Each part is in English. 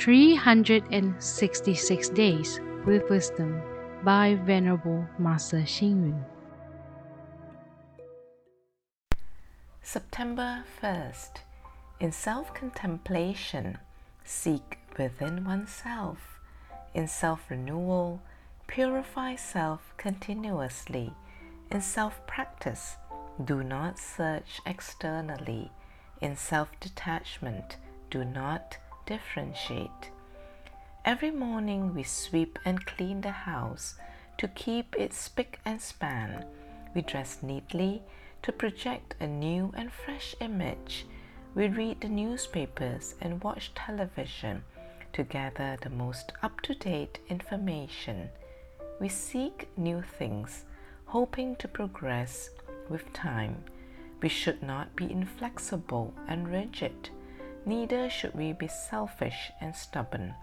366 Days with Wisdom by Venerable Master Xing Yun. September 1st. In self contemplation, seek within oneself. In self renewal, purify self continuously. In self practice, do not search externally. In self detachment, do not differentiate. Every morning we sweep and clean the house to keep it spick and span. We dress neatly to project a new and fresh image. We read the newspapers and watch television to gather the most up to date information. We seek new things, hoping to progress with time. We should not be inflexible and rigid, neither should we be selfish and stubborn.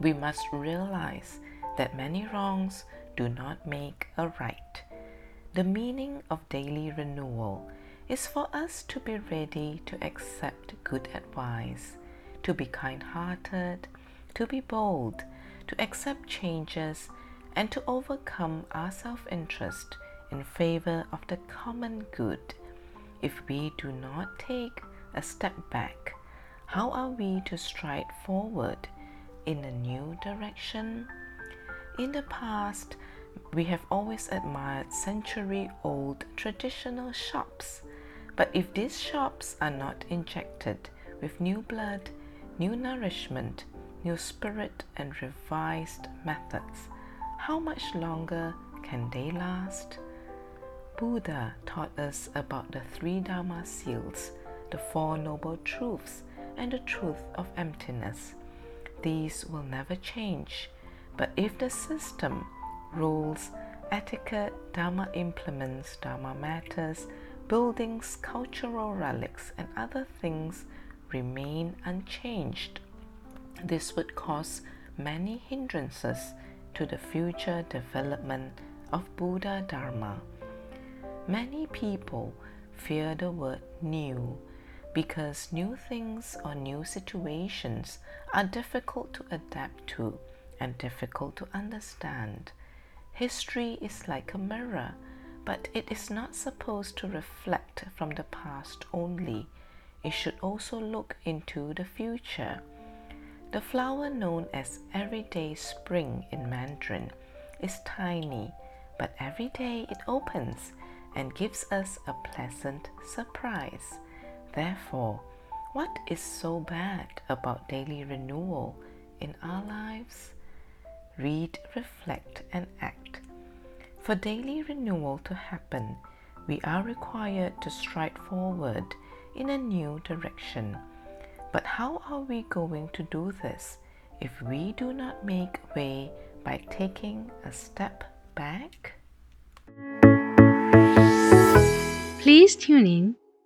We must realize that many wrongs do not make a right. The meaning of daily renewal is for us to be ready to accept good advice, to be kind hearted, to be bold, to accept changes, and to overcome our self interest in favor of the common good. If we do not take a step back, how are we to stride forward in a new direction? In the past, we have always admired century old traditional shops, but if these shops are not injected with new blood, new nourishment, new spirit, and revised methods, how much longer can they last? Buddha taught us about the three Dharma seals, the Four Noble Truths, and the truth of emptiness. These will never change, but if the system, rules, etiquette, Dharma implements, Dharma matters, buildings, cultural relics, and other things remain unchanged, this would cause many hindrances to the future development of Buddha Dharma. Many people fear the word new because new things or new situations are difficult to adapt to and difficult to understand. History is like a mirror, but it is not supposed to reflect from the past only. It should also look into the future. The flower known as everyday spring in Mandarin is tiny, but every day it opens and gives us a pleasant surprise. Therefore, what is so bad about daily renewal in our lives? Read, reflect, and act. For daily renewal to happen, we are required to stride forward in a new direction. But how are we going to do this if we do not make way by taking a step back? Please tune in,